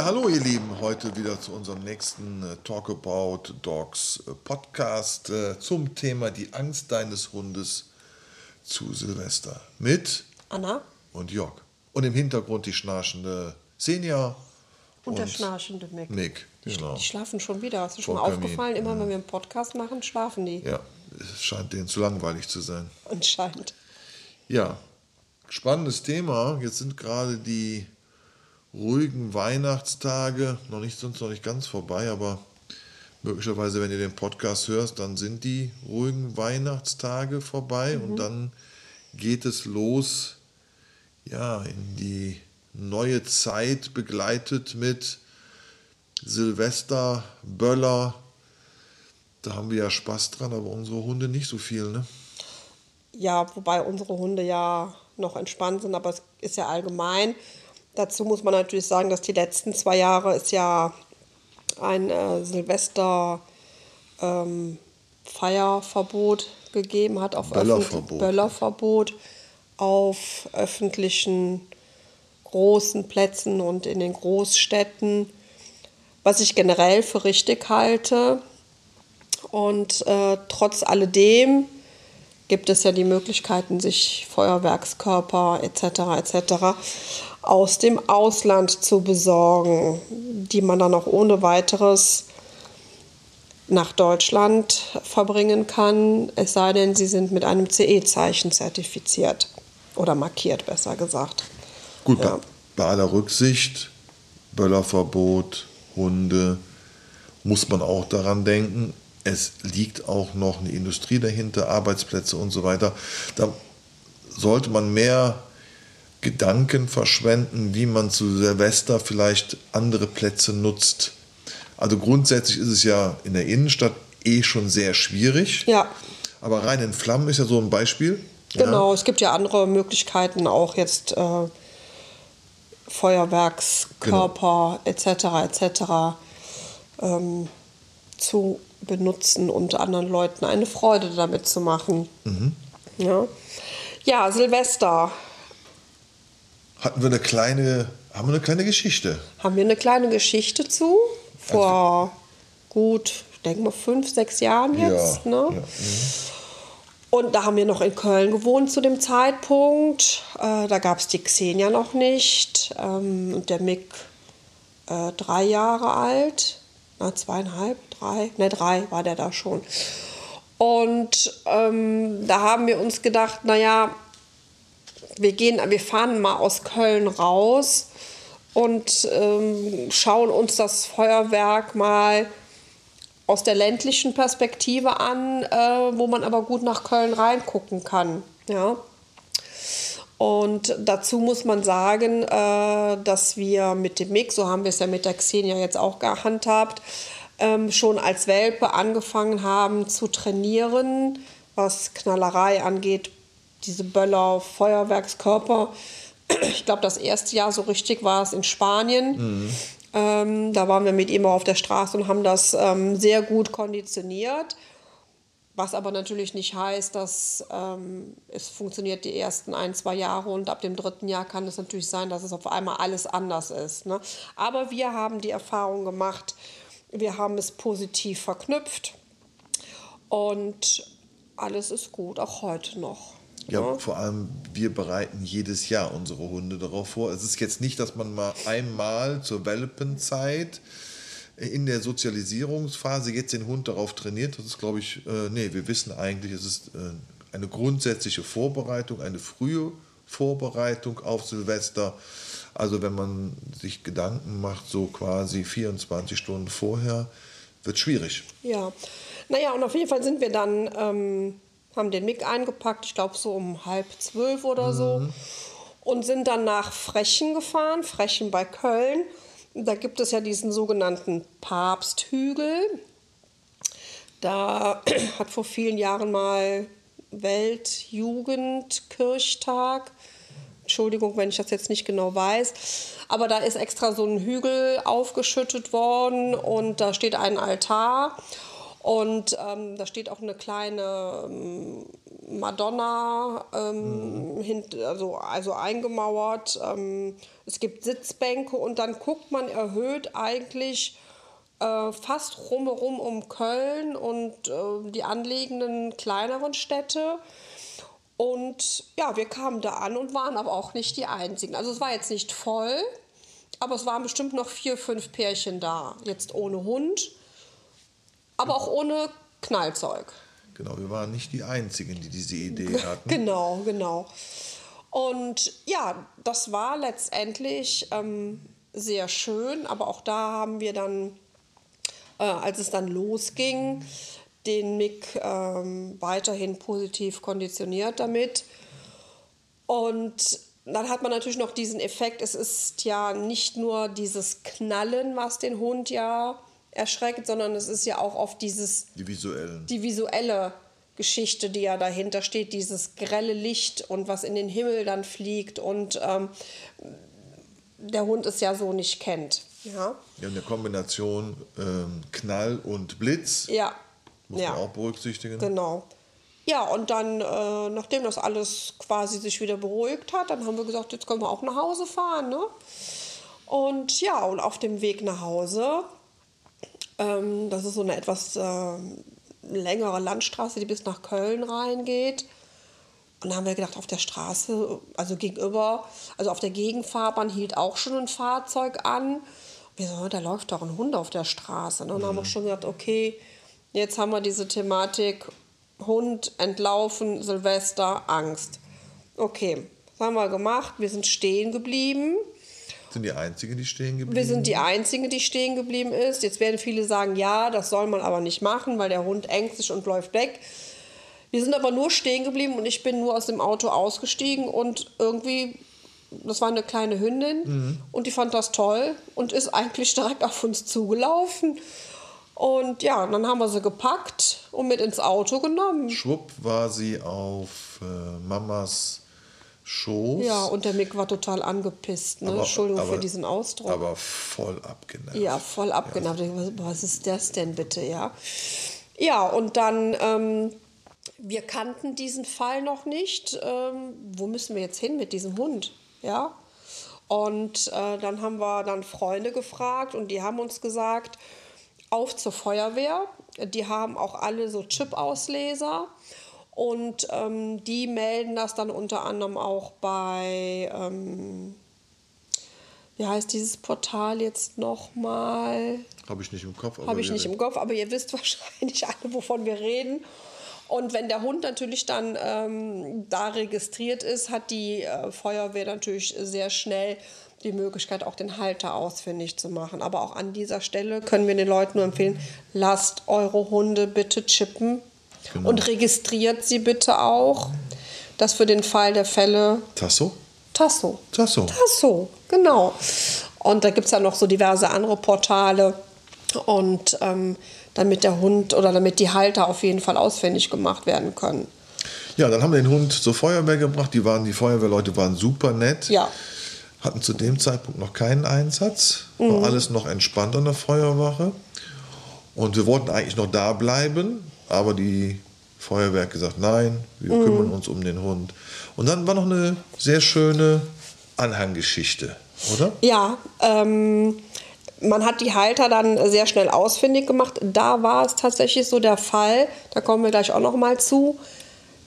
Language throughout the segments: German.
Ja, hallo ihr Lieben, heute wieder zu unserem nächsten äh, Talk About Dogs äh, Podcast äh, zum Thema die Angst deines Hundes zu Silvester mit Anna und Jörg. Und im Hintergrund die schnarchende Senja und, der schnarchende Mick. Mick, genau. Die schlafen schon wieder. Hast du schon mal Kamin. aufgefallen? Immer wenn wir einen Podcast machen, schlafen die. Ja, es scheint denen zu langweilig zu sein. Anscheinend. Ja, spannendes Thema. Jetzt sind gerade die ruhigen Weihnachtstage noch nicht, sind noch nicht ganz vorbei, aber möglicherweise, wenn ihr den Podcast hörst, dann sind die ruhigen Weihnachtstage vorbei und dann geht es los, ja, in die neue Zeit begleitet mit Silvester, Böller. Da haben wir ja Spaß dran, aber unsere Hunde nicht so viel, ne? Ja, wobei unsere Hunde ja noch entspannt sind, aber es ist ja allgemein. Dazu muss man natürlich sagen, dass die letzten zwei Jahre es ja ein äh, Silvester ähm, Feierverbot gegeben hat auf Böllerverbot. Böllerverbot auf öffentlichen großen Plätzen und in den Großstädten, was ich generell für richtig halte. Und äh, trotz alledem gibt es ja die Möglichkeiten, sich Feuerwerkskörper etc. etc. aus dem Ausland zu besorgen, die man dann auch ohne weiteres nach Deutschland verbringen kann, es sei denn, sie sind mit einem CE-Zeichen zertifiziert oder markiert, besser gesagt. Gut, Ja. bei, bei aller Rücksicht, Böllerverbot, Hunde, muss man auch daran denken, es liegt auch noch eine Industrie dahinter, Arbeitsplätze und so weiter. Da sollte man mehr Gedanken verschwenden, wie man zu Silvester vielleicht andere Plätze nutzt. Also grundsätzlich ist es ja in der Innenstadt eh schon sehr schwierig. Ja. Aber rein in Flammen ist ja so ein Beispiel. Ja. Genau, es gibt ja andere Möglichkeiten, auch jetzt äh, Feuerwerkskörper etc. etc. Ähm, zu benutzen und anderen Leuten eine Freude damit zu machen. Ja. ja, Silvester Hatten wir eine kleine, haben wir eine kleine Geschichte. haben wir eine kleine Geschichte zu. Vor gut, ich denke mal, fünf, sechs Jahren jetzt. ja, ne? ja. Und da haben wir noch in Köln gewohnt zu dem Zeitpunkt. Äh, da gab es die Xenia noch nicht. Ähm, und der Mick äh, drei Jahre alt. Na, zweieinhalb, drei. Ne, drei war der da schon. Und ähm, da haben wir uns gedacht, naja, wir gehen, wir fahren mal aus Köln raus und ähm, schauen uns das Feuerwerk mal aus der ländlichen Perspektive an, äh, wo man aber gut nach Köln reingucken kann. Ja. Und dazu muss man sagen, äh, dass wir mit dem Mix, so haben wir es ja mit der Xenia jetzt auch gehandhabt, ähm, schon als Welpe angefangen haben zu trainieren, was Knallerei angeht, diese Böller, Feuerwerkskörper. Ich glaube, das erste Jahr so richtig war es in Spanien. Ähm, da waren wir mit ihm auf der Straße und haben das ähm, sehr gut konditioniert. Was aber natürlich nicht heißt, dass ähm, es funktioniert die ersten ein, zwei Jahre und ab dem dritten Jahr kann es natürlich sein, dass es auf einmal alles anders ist. Ne? Aber wir haben die Erfahrung gemacht, wir haben es positiv verknüpft und alles ist gut, auch heute noch. Ja, ne? vor allem wir bereiten jedes Jahr unsere Hunde darauf vor. Es ist jetzt nicht, dass man mal einmal zur Welpenzeit in der Sozialisierungsphase jetzt den Hund darauf trainiert. Das ist, glaube ich, äh, nee, wir wissen eigentlich, es ist äh, eine grundsätzliche Vorbereitung, eine frühe Vorbereitung auf Silvester. Also wenn man sich Gedanken macht, so quasi 24 Stunden vorher, wird schwierig. Ja, naja, und auf jeden Fall sind wir dann, ähm, haben den Mick eingepackt, ich glaube so um halb zwölf oder so, und sind dann nach Frechen gefahren, Frechen bei Köln. Da gibt es ja diesen sogenannten Papsthügel. Da hat vor vielen Jahren mal Weltjugendkirchtag. Entschuldigung, wenn ich das jetzt nicht genau weiß. Aber da ist extra so ein Hügel aufgeschüttet worden und da steht ein Altar. Und ähm, da steht auch eine kleine ähm, Madonna ähm, mhm. hint, also, also eingemauert. Ähm, es gibt Sitzbänke und dann guckt man erhöht eigentlich äh, fast rumherum um Köln und äh, die anliegenden kleineren Städte. Und ja, wir kamen da an und waren aber auch nicht die Einzigen. Also es war jetzt nicht voll, aber es waren bestimmt noch vier, fünf Pärchen da. Jetzt ohne Hund, aber auch ohne Knallzeug. Genau, wir waren nicht die Einzigen, die diese Idee hatten. Genau, genau. Und ja, das war letztendlich ähm, sehr schön, aber auch da haben wir dann äh, als es dann losging, den Mick ähm, weiterhin positiv konditioniert damit. Und dann hat man natürlich noch diesen Effekt, es ist ja nicht nur dieses Knallen, was den Hund ja erschreckt, sondern es ist ja auch oft dieses die, visuellen. die visuelle Geschichte, die ja dahinter steht, dieses grelle Licht und was in den Himmel dann fliegt und ähm, der Hund es ja so nicht kennt. Ja. Ja, eine Kombination ähm, Knall und Blitz. Ja. Muss ja. man auch berücksichtigen. Genau. Ja, und dann, äh, nachdem das alles quasi sich wieder beruhigt hat, dann haben wir gesagt, jetzt können wir auch nach Hause fahren. Ne? Und ja, und auf dem Weg nach Hause, ähm, das ist so eine etwas äh, längere Landstraße, die bis nach Köln reingeht. Und dann haben wir gedacht, auf der Straße, also gegenüber, also auf der Gegenfahrbahn hielt auch schon ein Fahrzeug an wir so, da läuft doch ein Hund auf der Straße. Ne? Und dann haben wir schon gedacht, okay, jetzt haben wir diese Thematik Hund, entlaufen, Silvester, Angst. Okay, was haben wir gemacht? Wir sind stehen geblieben. Sind die Einzigen, die stehen geblieben? Wir sind die Einzigen, die stehen geblieben ist. Jetzt werden viele sagen, ja, das soll man aber nicht machen, weil der Hund ängstlich und läuft weg. Wir sind aber nur stehen geblieben und ich bin nur aus dem Auto ausgestiegen und irgendwie das war eine kleine Hündin mhm. und die fand das toll und ist eigentlich direkt auf uns zugelaufen. Und ja, dann haben wir sie gepackt und mit ins Auto genommen. Schwupp war sie auf äh, Mamas Schoß. Ja, und der Mick war total angepisst. Ne? Aber, Entschuldigung aber, für diesen Ausdruck. Aber voll abgenervt. Ja, voll abgenervt. Ja. Was ist das denn bitte, ja? Ja, und dann, ähm, wir kannten diesen Fall noch nicht. Ähm, wo müssen wir jetzt hin mit diesem Hund? Ja. Und äh, dann haben wir dann Freunde gefragt und die haben uns gesagt, auf zur Feuerwehr. Die haben auch alle so Chip-Ausleser. Und ähm, die melden das dann unter anderem auch bei, ähm, wie heißt dieses Portal jetzt nochmal? Habe ich nicht im Kopf. Habe ich nicht im Kopf, aber ihr wisst wahrscheinlich alle, wovon wir reden. Und wenn der Hund natürlich dann ähm, da registriert ist, hat die äh, Feuerwehr natürlich sehr schnell die Möglichkeit, auch den Halter ausfindig zu machen. Aber auch an dieser Stelle können wir den Leuten nur empfehlen, lasst eure Hunde bitte chippen genau. und registriert sie bitte auch. Das für den Fall der Fälle. Tasso? Tasso. Tasso. Tasso, genau. Und da gibt es ja noch so diverse andere Portale. Und ähm, damit der Hund oder damit die Halter auf jeden Fall ausfindig gemacht werden können. Ja, dann haben wir den Hund zur Feuerwehr gebracht. Die, waren, die Feuerwehrleute waren super nett. Ja. Hatten zu dem Zeitpunkt noch keinen Einsatz. War mhm. alles noch entspannt an der Feuerwache. Und wir wollten eigentlich noch da bleiben, aber die Feuerwehr hat gesagt, nein, wir mhm. kümmern uns um den Hund. Und dann war noch eine sehr schöne Anhanggeschichte, oder? Ja, ähm, man hat die Halter dann sehr schnell ausfindig gemacht. Da war es tatsächlich so der Fall, da kommen wir gleich auch noch mal zu,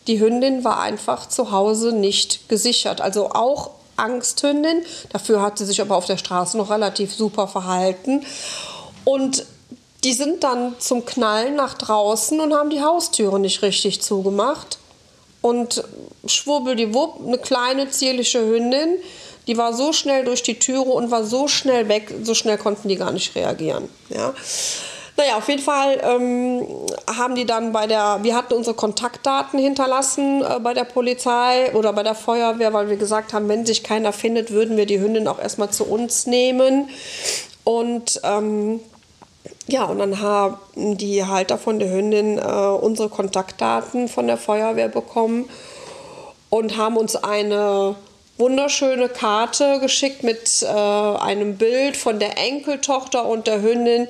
die Hündin war einfach zu Hause nicht gesichert. Also auch Angsthündin. Dafür hat sie sich aber auf der Straße noch relativ super verhalten. Und die sind dann zum Knallen nach draußen und haben die Haustüre nicht richtig zugemacht. Und schwurbeldiwupp, eine kleine zierliche Hündin, die war so schnell durch die Türe und war so schnell weg, so schnell konnten die gar nicht reagieren. Ja. Naja, auf jeden Fall ähm, haben die dann bei der, wir hatten unsere Kontaktdaten hinterlassen äh, bei der Polizei oder bei der Feuerwehr, weil wir gesagt haben, wenn sich keiner findet, würden wir die Hündin auch erstmal zu uns nehmen. Und ähm, ja, und dann haben die Halter von der Hündin äh, unsere Kontaktdaten von der Feuerwehr bekommen und haben uns eine wunderschöne Karte geschickt mit äh, einem Bild von der Enkeltochter und der Hündin.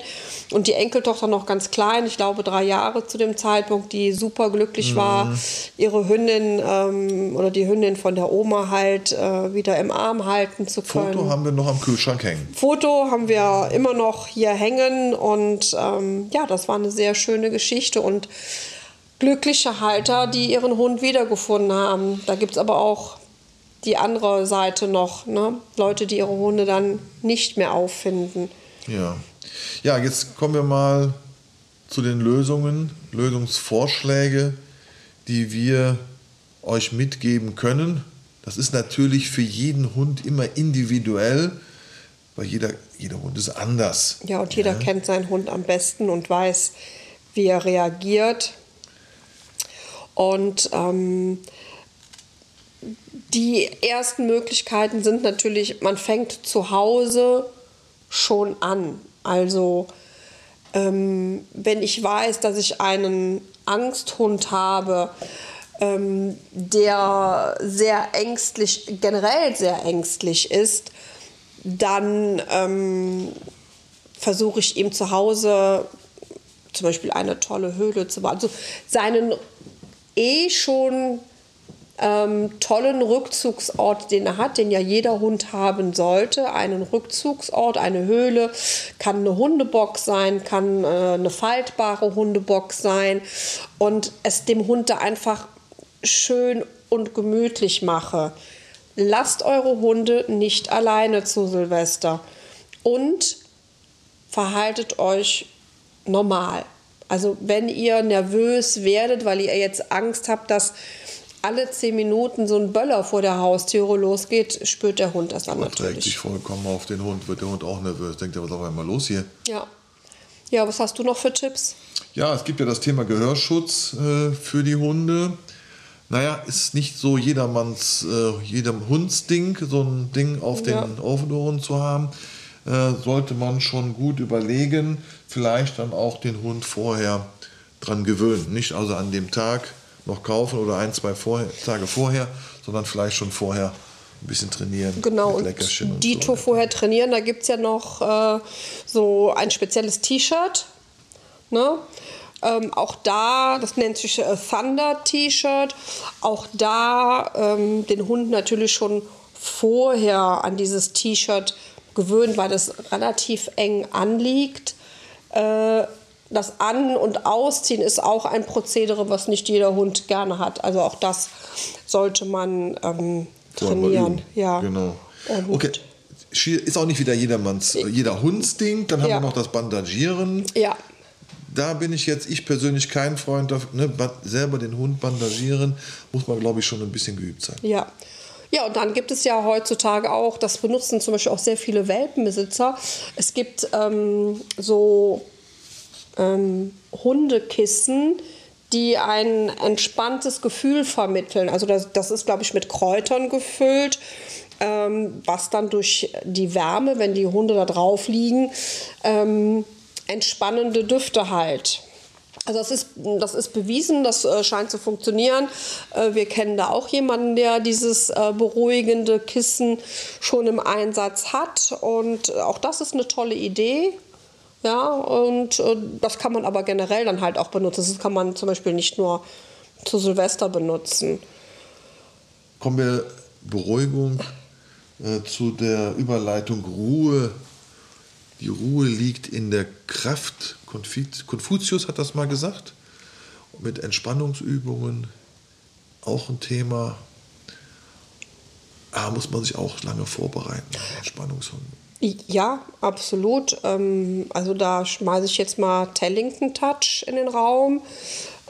Und die Enkeltochter noch ganz klein, ich glaube drei Jahre zu dem Zeitpunkt, die super glücklich mhm. war, ihre Hündin ähm, oder die Hündin von der Oma halt äh, wieder im Arm halten zu können. Foto haben wir noch am Kühlschrank hängen. Foto haben wir immer noch hier hängen und ähm, ja, das war eine sehr schöne Geschichte und glückliche Halter, die ihren Hund wiedergefunden haben. Da gibt es aber auch die andere Seite noch, ne? Leute, die ihre Hunde dann nicht mehr auffinden. Ja. Ja, jetzt kommen wir mal zu den Lösungen, Lösungsvorschläge, die wir euch mitgeben können. Das ist natürlich für jeden Hund immer individuell, weil jeder, jeder Hund ist anders. Ja, und jeder ja. kennt seinen Hund am besten und weiß, wie er reagiert. Und ähm, die ersten Möglichkeiten sind natürlich, man fängt zu Hause schon an. Also ähm, wenn ich weiß, dass ich einen Angsthund habe, ähm, der sehr ängstlich, generell sehr ängstlich ist, dann ähm, versuche ich ihm zu Hause zum Beispiel eine tolle Höhle zu bauen. Also seinen eh schon ähm, tollen Rückzugsort, den er hat, den ja jeder Hund haben sollte. Einen Rückzugsort, eine Höhle, kann eine Hundebox sein, kann äh, eine faltbare Hundebox sein und es dem Hund da einfach schön und gemütlich mache. Lasst eure Hunde nicht alleine zu Silvester und verhaltet euch normal. Also wenn ihr nervös werdet, weil ihr jetzt Angst habt, dass alle zehn Minuten so ein Böller vor der Haustüre losgeht, spürt der Hund das dann natürlich. trägt sich vollkommen auf den Hund, wird der Hund auch nervös. Denkt er, was ist auf einmal los hier? Ja. Ja, was hast du noch für Tipps? Ja, es gibt ja das Thema Gehörschutz äh, für die Hunde. Naja, ist nicht so jedermanns, äh, jedem Hundsding, so ein Ding auf den ja. Ohren zu haben. Äh, sollte man schon gut überlegen, vielleicht dann auch den Hund vorher dran gewöhnen. Nicht also an dem Tag noch kaufen oder ein, zwei vorher, Tage vorher, sondern vielleicht schon vorher ein bisschen trainieren. Genau, und Dito so vorher trainieren. Da gibt es ja noch äh, so ein spezielles T-Shirt. Ne? Ähm, auch da, das nennt sich äh, Thunder T-Shirt, auch da ähm, den Hund natürlich schon vorher an dieses T-Shirt gewöhnt, weil das relativ eng anliegt. Äh, das An- und Ausziehen ist auch ein Prozedere, was nicht jeder Hund gerne hat. Also auch das sollte man ähm, trainieren. Ja. Genau. Und okay. Ist auch nicht wieder jedermanns, jeder Hundsding. Dann haben ja. wir noch das Bandagieren. Ja. Da bin ich jetzt, ich persönlich kein Freund davon. Ne, selber den Hund bandagieren, muss man, glaube ich, schon ein bisschen geübt sein. Ja. Ja, und dann gibt es ja heutzutage auch, das benutzen zum Beispiel auch sehr viele Welpenbesitzer. Es gibt ähm, so ähm, Hundekissen, die ein entspanntes Gefühl vermitteln. Also das, das ist, glaube ich, mit Kräutern gefüllt, ähm, was dann durch die Wärme, wenn die Hunde da drauf liegen, ähm, entspannende Düfte halt. Also das ist, das ist bewiesen, das äh, scheint zu funktionieren. Äh, wir kennen da auch jemanden, der dieses äh, beruhigende Kissen schon im Einsatz hat. Und auch das ist eine tolle Idee. Ja, und äh, das kann man aber generell dann halt auch benutzen. Das kann man zum Beispiel nicht nur zu Silvester benutzen. Kommen wir Beruhigung äh, zu der Überleitung Ruhe. Die Ruhe liegt in der Kraft. Konfuzius hat das mal gesagt. Mit Entspannungsübungen auch ein Thema. Da muss man sich auch lange vorbereiten. Entspannungsübungen. Ja, absolut. Ähm, also da schmeiße ich jetzt mal Tellington Touch in den Raum.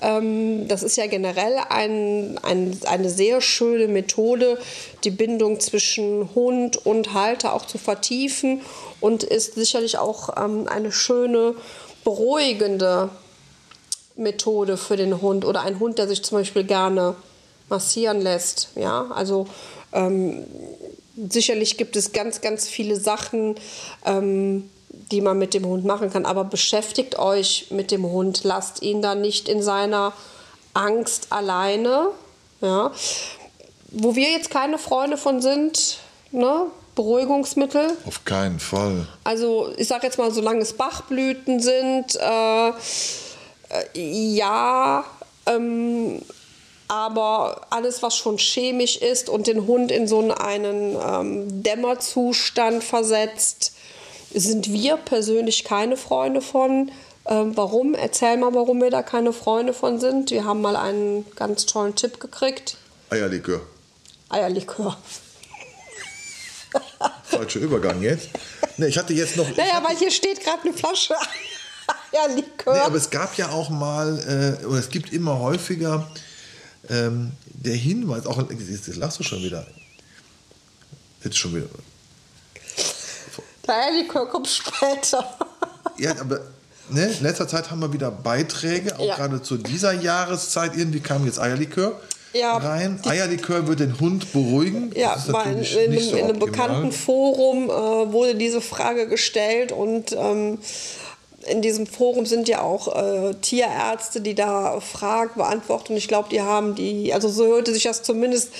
Ähm, das ist ja generell ein, ein, eine sehr schöne Methode, die Bindung zwischen Hund und Halter auch zu vertiefen und ist sicherlich auch ähm, eine schöne, beruhigende Methode für den Hund oder ein Hund, der sich zum Beispiel gerne massieren lässt. Ja, also ähm, sicherlich gibt es ganz, ganz viele Sachen, ähm, die man mit dem Hund machen kann. Aber beschäftigt euch mit dem Hund. Lasst ihn dann nicht in seiner Angst alleine. Ja. wo wir jetzt keine Freunde von sind, ne? Beruhigungsmittel. Auf keinen Fall. Also ich sage jetzt mal, solange es Bachblüten sind, äh, äh, ja, ähm, aber alles, was schon chemisch ist und den Hund in so einen ähm, Dämmerzustand versetzt, sind wir persönlich keine Freunde von. Ähm, warum? Erzähl mal, warum wir da keine Freunde von sind. Wir haben mal einen ganz tollen Tipp gekriegt. Eierlikör. Eierlikör. Falscher Übergang jetzt. Nee, ich hatte jetzt noch. Naja, weil hier steht gerade eine Flasche Eierlikör. Nee, aber es gab ja auch mal, äh, oder es gibt immer häufiger ähm, der Hinweis, auch jetzt lachst du schon wieder. Jetzt schon wieder. Der Eierlikör kommt später. Ja, aber ne, in letzter Zeit haben wir wieder Beiträge, auch Ja. gerade zu dieser Jahreszeit. Irgendwie kam jetzt Eierlikör Ja, rein. Eierlikör wird den Hund beruhigen. Ja, weil in, in, so in einem optimal. bekannten Forum äh, wurde diese Frage gestellt und ähm, in diesem Forum sind ja auch äh, Tierärzte, die da Fragen beantworten. Und ich glaube, die haben die, also so hörte sich das zumindest,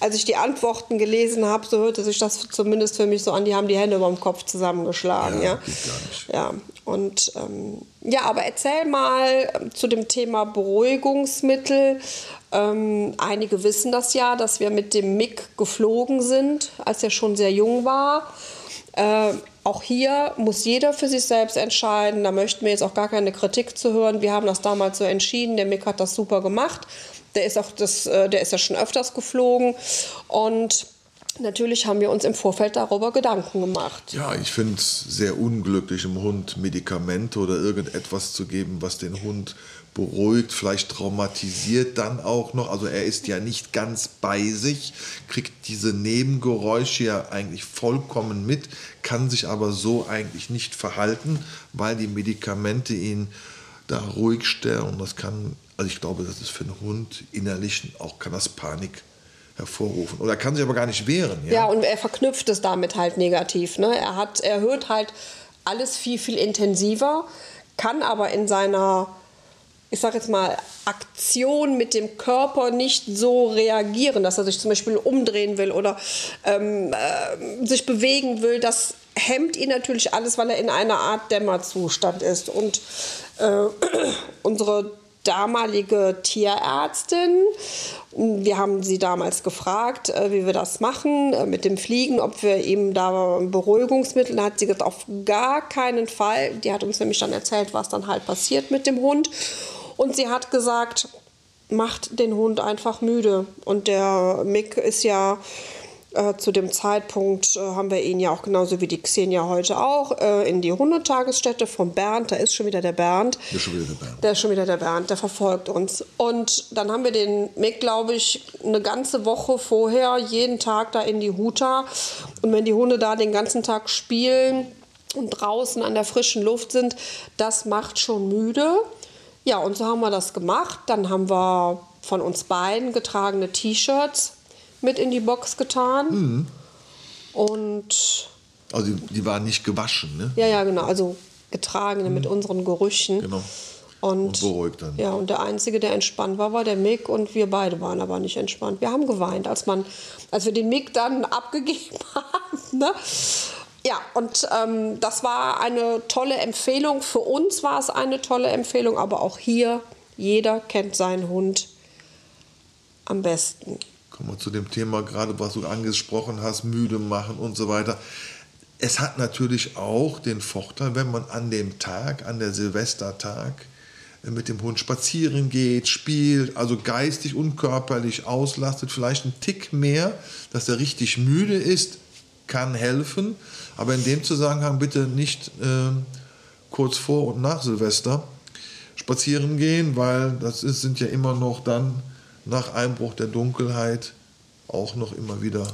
als ich die Antworten gelesen habe, so hörte sich das zumindest für mich so an, die haben die Hände über dem Kopf zusammengeschlagen. Ja, Ja, ja. und ähm, ja, aber erzähl mal ähm, zu dem Thema Beruhigungsmittel. Ähm, einige wissen das ja, dass wir mit dem MIG geflogen sind, als er schon sehr jung war. Äh, auch hier muss jeder für sich selbst entscheiden. Da möchten wir jetzt auch gar keine Kritik zu hören. Wir haben das damals so entschieden. Der Mick hat das super gemacht. Der ist auch das, äh, der ist ja schon öfters geflogen. Und natürlich haben wir uns im Vorfeld darüber Gedanken gemacht. Ja, ich finde es sehr unglücklich, dem Hund Medikamente oder irgendetwas zu geben, was den Hund beruhigt, vielleicht traumatisiert dann auch noch. Also er ist ja nicht ganz bei sich, kriegt diese Nebengeräusche ja eigentlich vollkommen mit, kann sich aber so eigentlich nicht verhalten, weil die Medikamente ihn da ruhig stellen. Und das kann, also ich glaube, das ist für einen Hund innerlich auch kann das Panik hervorrufen. Oder er kann sich aber gar nicht wehren. Ja, und er verknüpft es damit halt negativ. Ne? Er, hat, er hört halt alles viel, viel intensiver, kann aber in seiner, ich sag jetzt mal, Aktion mit dem Körper nicht so reagieren, dass er sich zum Beispiel umdrehen will oder ähm, äh, sich bewegen will. Das hemmt ihn natürlich alles, weil er in einer Art Dämmerzustand ist. Und äh, unsere damalige Tierärztin. Wir haben sie damals gefragt, äh, wie wir das machen äh, mit dem Fliegen, ob wir ihm da Beruhigungsmittel. Da hat sie gesagt, auf gar keinen Fall. Die hat uns nämlich dann erzählt, was dann halt passiert mit dem Hund. Und sie hat gesagt, macht den Hund einfach müde. Und der Mick ist ja äh, zu dem Zeitpunkt, äh, haben wir ihn ja auch genauso wie die Xenia heute auch, äh, in die Hundetagesstätte von Bernd. Da ist schon wieder der Bernd. Das ist schon wieder der Bernd. Der ist schon wieder der Bernd, der verfolgt uns. Und dann haben wir den Mick, glaube ich, eine ganze Woche vorher jeden Tag da in die Huta. Und wenn die Hunde da den ganzen Tag spielen und draußen an der frischen Luft sind, das macht schon müde. Ja, und so haben wir das gemacht. Dann haben wir von uns beiden getragene T-Shirts mit in die Box getan. Und Also die, die waren nicht gewaschen, ne? ja, ja, genau. Also getragene mit unseren Gerüchen. Genau. Und, Und beruhigt dann. Ja, und der Einzige, der entspannt war, war der Mick und wir beide waren aber nicht entspannt. Wir haben geweint, als, man, als wir den Mick dann abgegeben haben. Ne? Ja, und ähm, das war eine tolle Empfehlung. Für uns war es eine tolle Empfehlung, aber auch hier, jeder kennt seinen Hund am besten. Kommen wir zu dem Thema gerade, was du angesprochen hast, müde machen und so weiter. Es hat natürlich auch den Vorteil, wenn man an dem Tag, an der Silvestertag, äh, mit dem Hund spazieren geht, spielt, also geistig und körperlich auslastet, vielleicht einen Tick mehr, dass er richtig müde ist, kann helfen. Aber in dem Zusammenhang bitte nicht ähm, kurz vor und nach Silvester spazieren gehen, weil das ist, sind ja immer noch dann nach Einbruch der Dunkelheit auch noch immer wieder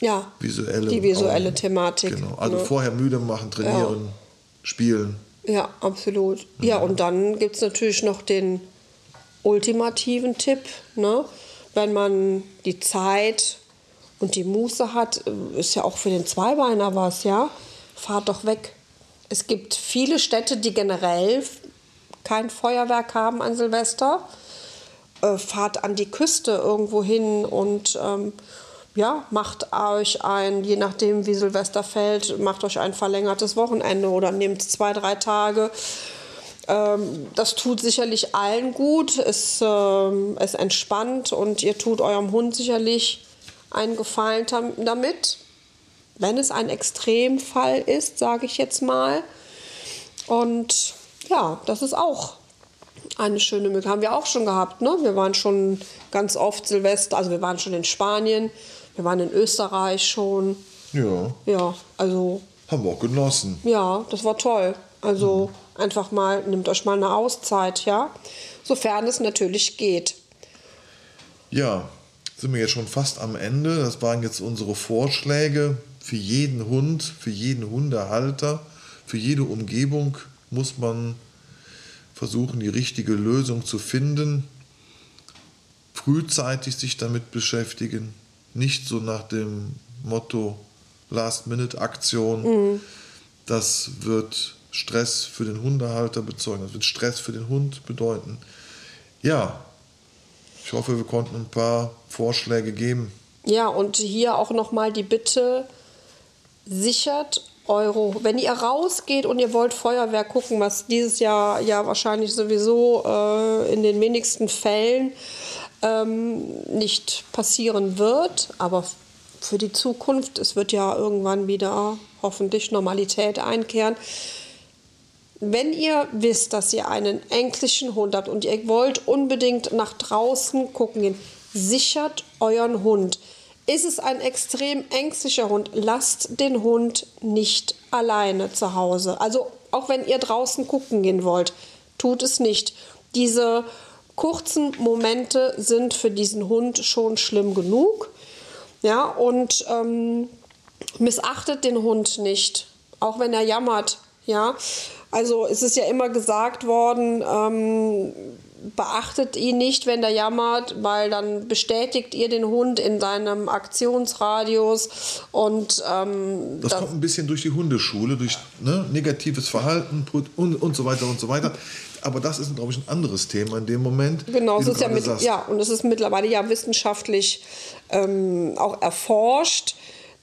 Ja, visuelle. die visuelle Augen. Thematik. Genau. Also ne? vorher müde machen, trainieren, spielen. Ja, absolut. Ja, und dann gibt es natürlich noch den ultimativen Tipp, ne? wenn man die Zeit und die Muße hat, äh, ist ja auch für den Zweibeiner was, ja, fahrt doch weg. Es gibt viele Städte, die generell kein Feuerwerk haben an Silvester. äh, fahrt an die Küste irgendwo hin und ähm, ja, macht euch ein, je nachdem wie Silvester fällt, macht euch ein verlängertes Wochenende oder nehmt zwei, drei Tage. Ähm, das tut sicherlich allen gut, es, ähm, es entspannt und ihr tut eurem Hund sicherlich einen Gefallen damit, wenn es ein Extremfall ist, sage ich jetzt mal. Und ja, das ist auch eine schöne Möglichkeit. Haben wir auch schon gehabt. Ne? Wir waren schon ganz oft Silvester, also wir waren schon in Spanien, wir waren in Österreich schon. Ja. Ja, also. Haben wir auch genossen. Ja, das war toll. Also mhm. einfach mal, nehmt euch mal eine Auszeit, ja. Sofern es natürlich geht. Ja, sind wir jetzt schon fast am Ende. Das waren jetzt unsere Vorschläge für jeden Hund, für jeden Hundehalter, für jede Umgebung muss man versuchen, die richtige Lösung zu finden, frühzeitig sich damit beschäftigen, nicht so nach dem Motto Last-Minute-Aktion. Mhm. Das wird Stress für den Hundehalter bezeugen, das wird Stress für den Hund bedeuten. Ja, ich hoffe, wir konnten ein paar Vorschläge geben. Ja, und hier auch nochmal die Bitte, sichert Euro. Wenn ihr rausgeht und ihr wollt Feuerwehr gucken, was dieses Jahr ja wahrscheinlich sowieso äh, in den wenigsten Fällen ähm, nicht passieren wird, aber für die Zukunft, es wird ja irgendwann wieder hoffentlich Normalität einkehren. Wenn ihr wisst, dass ihr einen ängstlichen Hund habt und ihr wollt unbedingt nach draußen gucken gehen, sichert euren Hund. Ist es ein extrem ängstlicher Hund, lasst den Hund nicht alleine zu Hause. Also auch wenn ihr draußen gucken gehen wollt, tut es nicht. Diese kurzen Momente sind für diesen Hund schon schlimm genug. Ja, und ähm, missachtet den Hund nicht, auch wenn er jammert. Ja, also es ist ja immer gesagt worden, ähm, beachtet ihn nicht, wenn der jammert, weil dann bestätigt ihr den Hund in seinem Aktionsradius und ähm, das, das, kommt ein bisschen durch die Hundeschule, durch ne, negatives Verhalten und, und so weiter und so weiter. Aber das ist, glaube ich, ein anderes Thema in dem Moment. Genau, es ist ja, mit, ja, und es ist mittlerweile ja wissenschaftlich ähm, auch erforscht,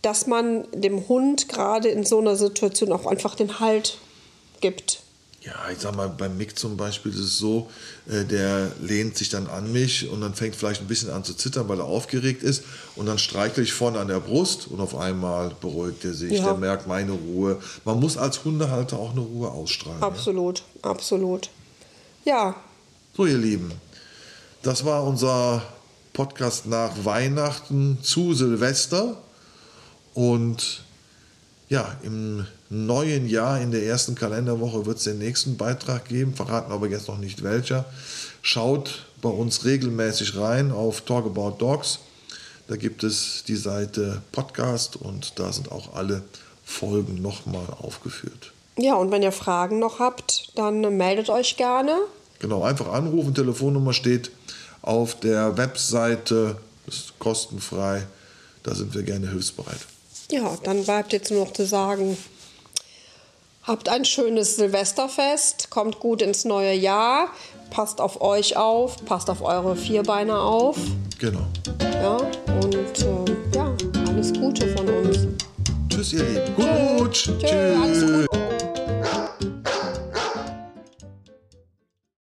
dass man dem Hund gerade in so einer Situation auch einfach den Halt gibt. Ja, ich sag mal, beim Mick zum Beispiel ist es so, äh, der lehnt sich dann an mich und dann fängt vielleicht ein bisschen an zu zittern, weil er aufgeregt ist. Und dann streichle ich vorne an der Brust und auf einmal beruhigt er sich. Ja. Der merkt meine Ruhe. Man muss als Hundehalter auch eine Ruhe ausstrahlen. Absolut, ja? absolut. Ja. So, ihr Lieben, das war unser Podcast nach Weihnachten zu Silvester. Und ja, im neuen Jahr, in der ersten Kalenderwoche, wird es den nächsten Beitrag geben, verraten aber jetzt noch nicht welcher. Schaut bei uns regelmäßig rein auf Talk About Dogs. Da gibt es die Seite Podcast und da sind auch alle Folgen nochmal aufgeführt. Ja, und wenn ihr Fragen noch habt, dann meldet euch gerne. Genau, einfach anrufen, Telefonnummer steht auf der Webseite, ist kostenfrei. Da sind wir gerne hilfsbereit. Ja, dann bleibt jetzt nur noch zu sagen, habt ein schönes Silvesterfest, kommt gut ins neue Jahr, passt auf euch auf, passt auf eure Vierbeiner auf. Genau. Ja, und äh, ja, alles Gute von uns. Tschüss, ihr Lieben. Gut. Tschüss. Tschüss. Alles Gute.